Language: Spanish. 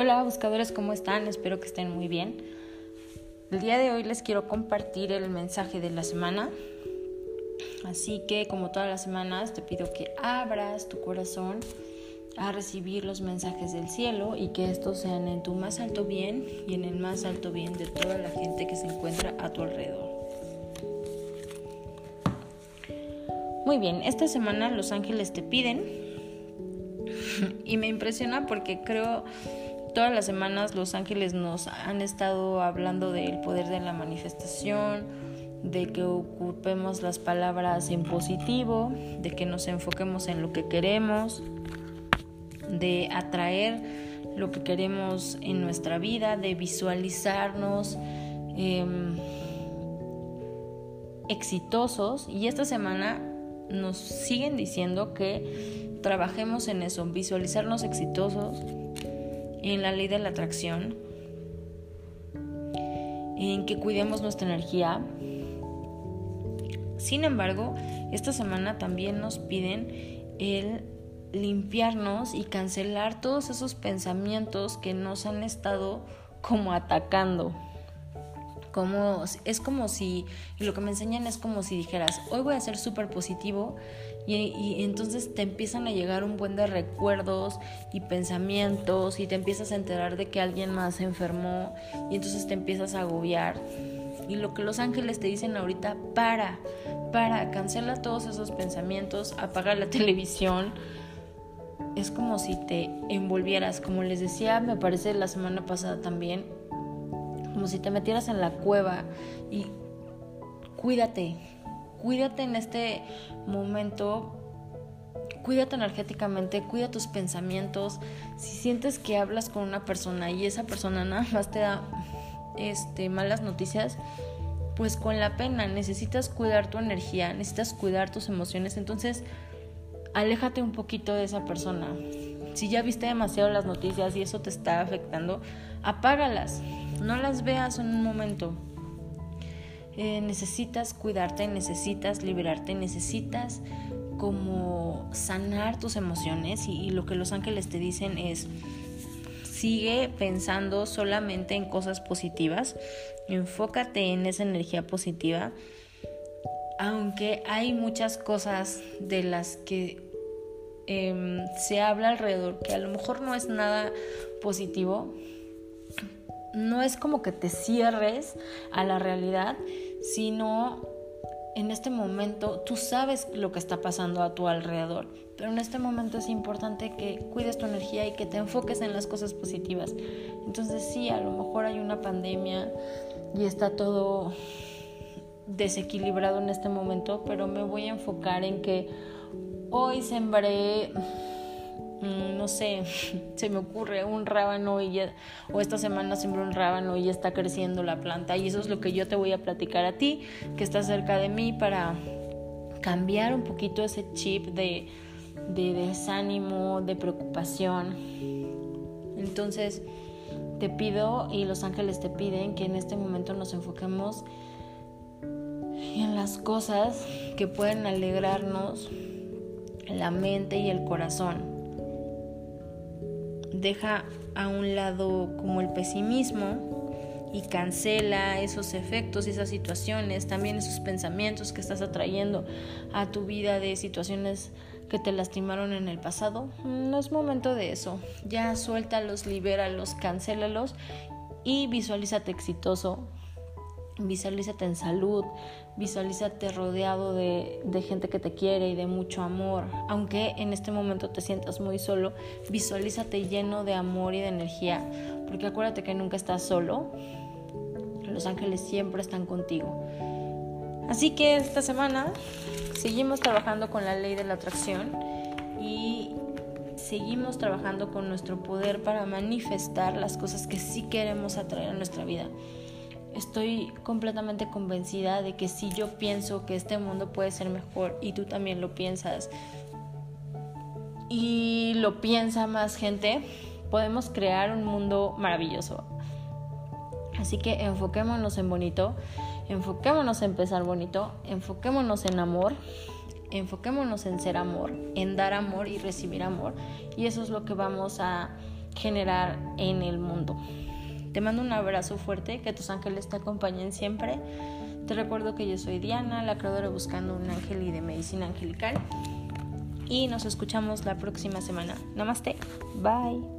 Hola buscadores, ¿cómo están? Espero que estén muy bien. El día de hoy les quiero compartir el mensaje de la semana. Así que como todas las semanas te pido que abras tu corazón a recibir los mensajes del cielo y que estos sean en tu más alto bien y en el más alto bien de toda la gente que se encuentra a tu alrededor. Muy bien, esta semana los ángeles te piden y me impresiona porque creo todas las semanas los ángeles nos han estado hablando del poder de la manifestación, de que ocupemos las palabras en positivo, de que nos enfoquemos en lo que queremos, de atraer lo que queremos en nuestra vida, de visualizarnos em, exitosos. Y esta semana nos siguen diciendo que trabajemos en eso, visualizarnos exitosos en la ley de la atracción, en que cuidemos nuestra energía. Sin embargo, esta semana también nos piden el limpiarnos y cancelar todos esos pensamientos que nos han estado como atacando. Como, es como si, lo que me enseñan es como si dijeras, hoy voy a ser súper positivo y, entonces te empiezan a llegar un buen de recuerdos y pensamientos y te empiezas a enterar de que alguien más se enfermó y entonces te empiezas a agobiar. Y lo que los ángeles te dicen ahorita, para, para, cancela todos esos pensamientos, apaga la televisión. Es como si te envolvieras, como les decía, me parece la semana pasada también, como si te metieras en la cueva y cuídate, cuídate en este momento, cuídate energéticamente, cuida tus pensamientos. Si sientes que hablas con una persona y esa persona nada más te da este, malas noticias, pues con la pena necesitas cuidar tu energía, necesitas cuidar tus emociones, entonces aléjate un poquito de esa persona. Si ya viste demasiado las noticias y eso te está afectando, apágalas, no las veas en un momento. Eh, necesitas cuidarte, necesitas liberarte, necesitas como sanar tus emociones y, lo que los ángeles te dicen es sigue pensando solamente en cosas positivas, enfócate en esa energía positiva, aunque hay muchas cosas de las que em, se habla alrededor que a lo mejor no es nada positivo, no es como que te cierres a la realidad, sino en este momento tú sabes lo que está pasando a tu alrededor, pero en este momento es importante que cuides tu energía y que te enfoques en las cosas positivas. Entonces sí, a lo mejor hay una pandemia y está todo desequilibrado en este momento, pero me voy a enfocar en que hoy sembré no sé, se me ocurre un rábano y o esta semana sembró un rábano y ya está creciendo la planta y eso es lo que yo te voy a platicar a ti que estás cerca de mí para cambiar un poquito ese chip de desánimo, de preocupación. Entonces te pido y los ángeles te piden que en este momento nos enfoquemos en las cosas que pueden alegrarnos la mente y el corazón deja a un lado como el pesimismo y cancela esos efectos y esas situaciones, también esos pensamientos que estás atrayendo a tu vida de situaciones que te lastimaron en el pasado. No es momento de eso. Ya suéltalos, libéralos, cancélalos y visualízate exitoso, Visualízate en salud, visualízate rodeado de, gente que te quiere y de mucho amor. Aunque en este momento te sientas muy solo, visualízate lleno de amor y de energía, porque acuérdate que nunca estás solo. Los ángeles siempre están contigo. Así que esta semana seguimos trabajando con la ley de la atracción y seguimos trabajando con nuestro poder para manifestar las cosas que sí queremos atraer a nuestra vida estoy completamente convencida de que si yo pienso que este mundo puede ser mejor y tú también lo piensas y lo piensa más gente, podemos crear un mundo maravilloso. Así que enfoquémonos en bonito, enfoquémonos en empezar bonito, enfoquémonos en amor, enfoquémonos en ser amor, en dar amor y recibir amor. Y eso es lo que vamos a generar en el mundo. Te mando un abrazo fuerte, que tus ángeles te acompañen siempre. Te recuerdo que yo soy Diana, la creadora Buscando un Ángel y de Medicina Angelical. Y nos escuchamos la próxima semana. Namaste. Bye.